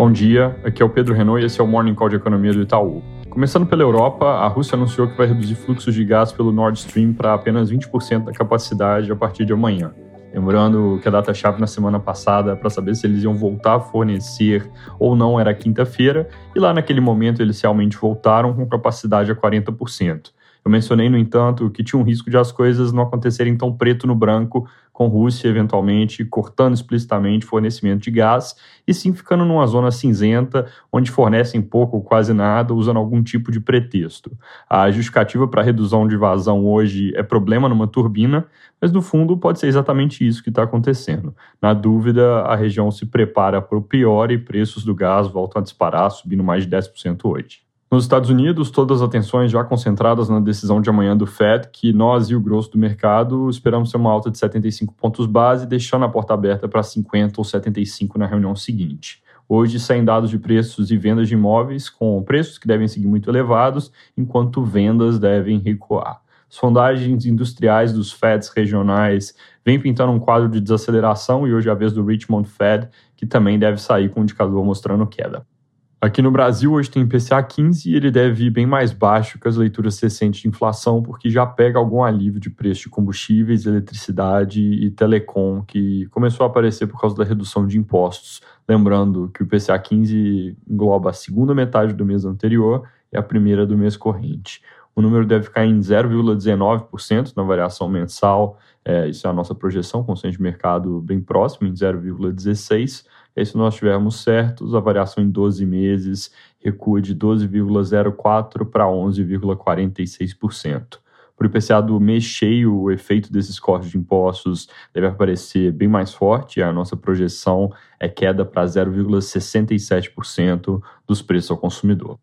Bom dia, aqui é o Pedro Renault e esse é o Morning Call de Economia do Itaú. Começando pela Europa, a Rússia anunciou que vai reduzir fluxos de gás pelo Nord Stream para apenas 20% da capacidade a partir de amanhã. Lembrando que a data-chave na semana passada para saber se eles iam voltar a fornecer ou não era quinta-feira, e lá naquele momento eles realmente voltaram com capacidade a 40%. Eu mencionei, no entanto, que tinha um risco de as coisas não acontecerem tão preto no branco, com Rússia eventualmente cortando explicitamente fornecimento de gás, e sim ficando numa zona cinzenta, onde fornecem pouco ou quase nada, usando algum tipo de pretexto. A justificativa para a redução de vazão hoje é problema numa turbina, mas no fundo pode ser exatamente isso que está acontecendo. Na dúvida, a região se prepara para o pior e preços do gás voltam a disparar, subindo mais de 10% hoje. Nos Estados Unidos, todas as atenções já concentradas na decisão de amanhã do Fed, que nós e o grosso do mercado esperamos ser uma alta de 75 pontos base, deixando a porta aberta para 50 ou 75 na reunião seguinte. Hoje saem dados de preços e vendas de imóveis com preços que devem seguir muito elevados, enquanto vendas devem recuar. Sondagens industriais dos Feds regionais vêm pintando um quadro de desaceleração e hoje é a vez do Richmond Fed, que também deve sair com o indicador mostrando queda. Aqui no Brasil, hoje tem IPCA 15 e ele deve ir bem mais baixo que as leituras recentes de inflação, porque já pega algum alívio de preço de combustíveis, eletricidade e telecom, que começou a aparecer por causa da redução de impostos. Lembrando que o IPCA 15 engloba a segunda metade do mês anterior e a primeira do mês corrente. O número deve ficar em 0,19% na variação mensal, é, isso é a nossa projeção, o de mercado bem próximo, em 0,16%. E se nós estivermos certos, a variação em 12 meses recua de 12,04% para 11,46%. Para o IPCA do mês cheio, o efeito desses cortes de impostos deve aparecer bem mais forte. A nossa projeção é queda para 0,67% dos preços ao consumidor.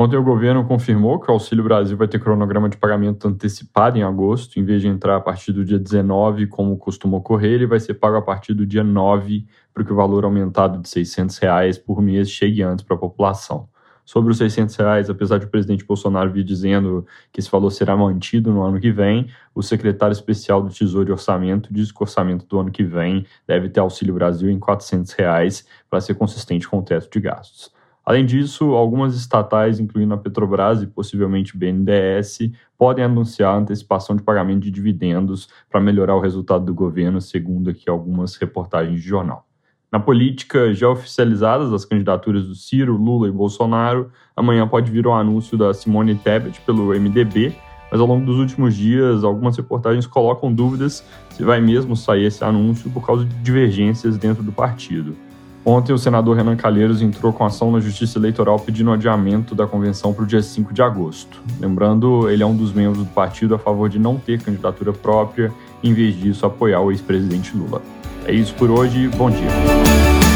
Ontem o governo confirmou que o Auxílio Brasil vai ter cronograma de pagamento antecipado em agosto, em vez de entrar a partir do dia 19, como costuma ocorrer, ele vai ser pago a partir do dia 9, para que o valor aumentado de 600 reais por mês chegue antes para a população. Sobre os 600 reais, apesar de o presidente Bolsonaro vir dizendo que esse valor será mantido no ano que vem, o secretário especial do Tesouro e Orçamento diz que o orçamento do ano que vem deve ter Auxílio Brasil em 400 reais para ser consistente com o teto de gastos. Além disso, algumas estatais, incluindo a Petrobras e possivelmente o BNDES, podem anunciar antecipação de pagamento de dividendos para melhorar o resultado do governo, segundo aqui algumas reportagens de jornal. Na política já oficializadas as candidaturas do Ciro, Lula e Bolsonaro, amanhã pode vir o anúncio da Simone Tebet pelo MDB, mas ao longo dos últimos dias algumas reportagens colocam dúvidas se vai mesmo sair esse anúncio por causa de divergências dentro do partido. Ontem, o senador Renan Calheiros entrou com ação na Justiça Eleitoral pedindo adiamento da convenção para o dia 5 de agosto. Lembrando, ele é um dos membros do partido a favor de não ter candidatura própria, em vez disso, apoiar o ex-presidente Lula. É isso por hoje, bom dia.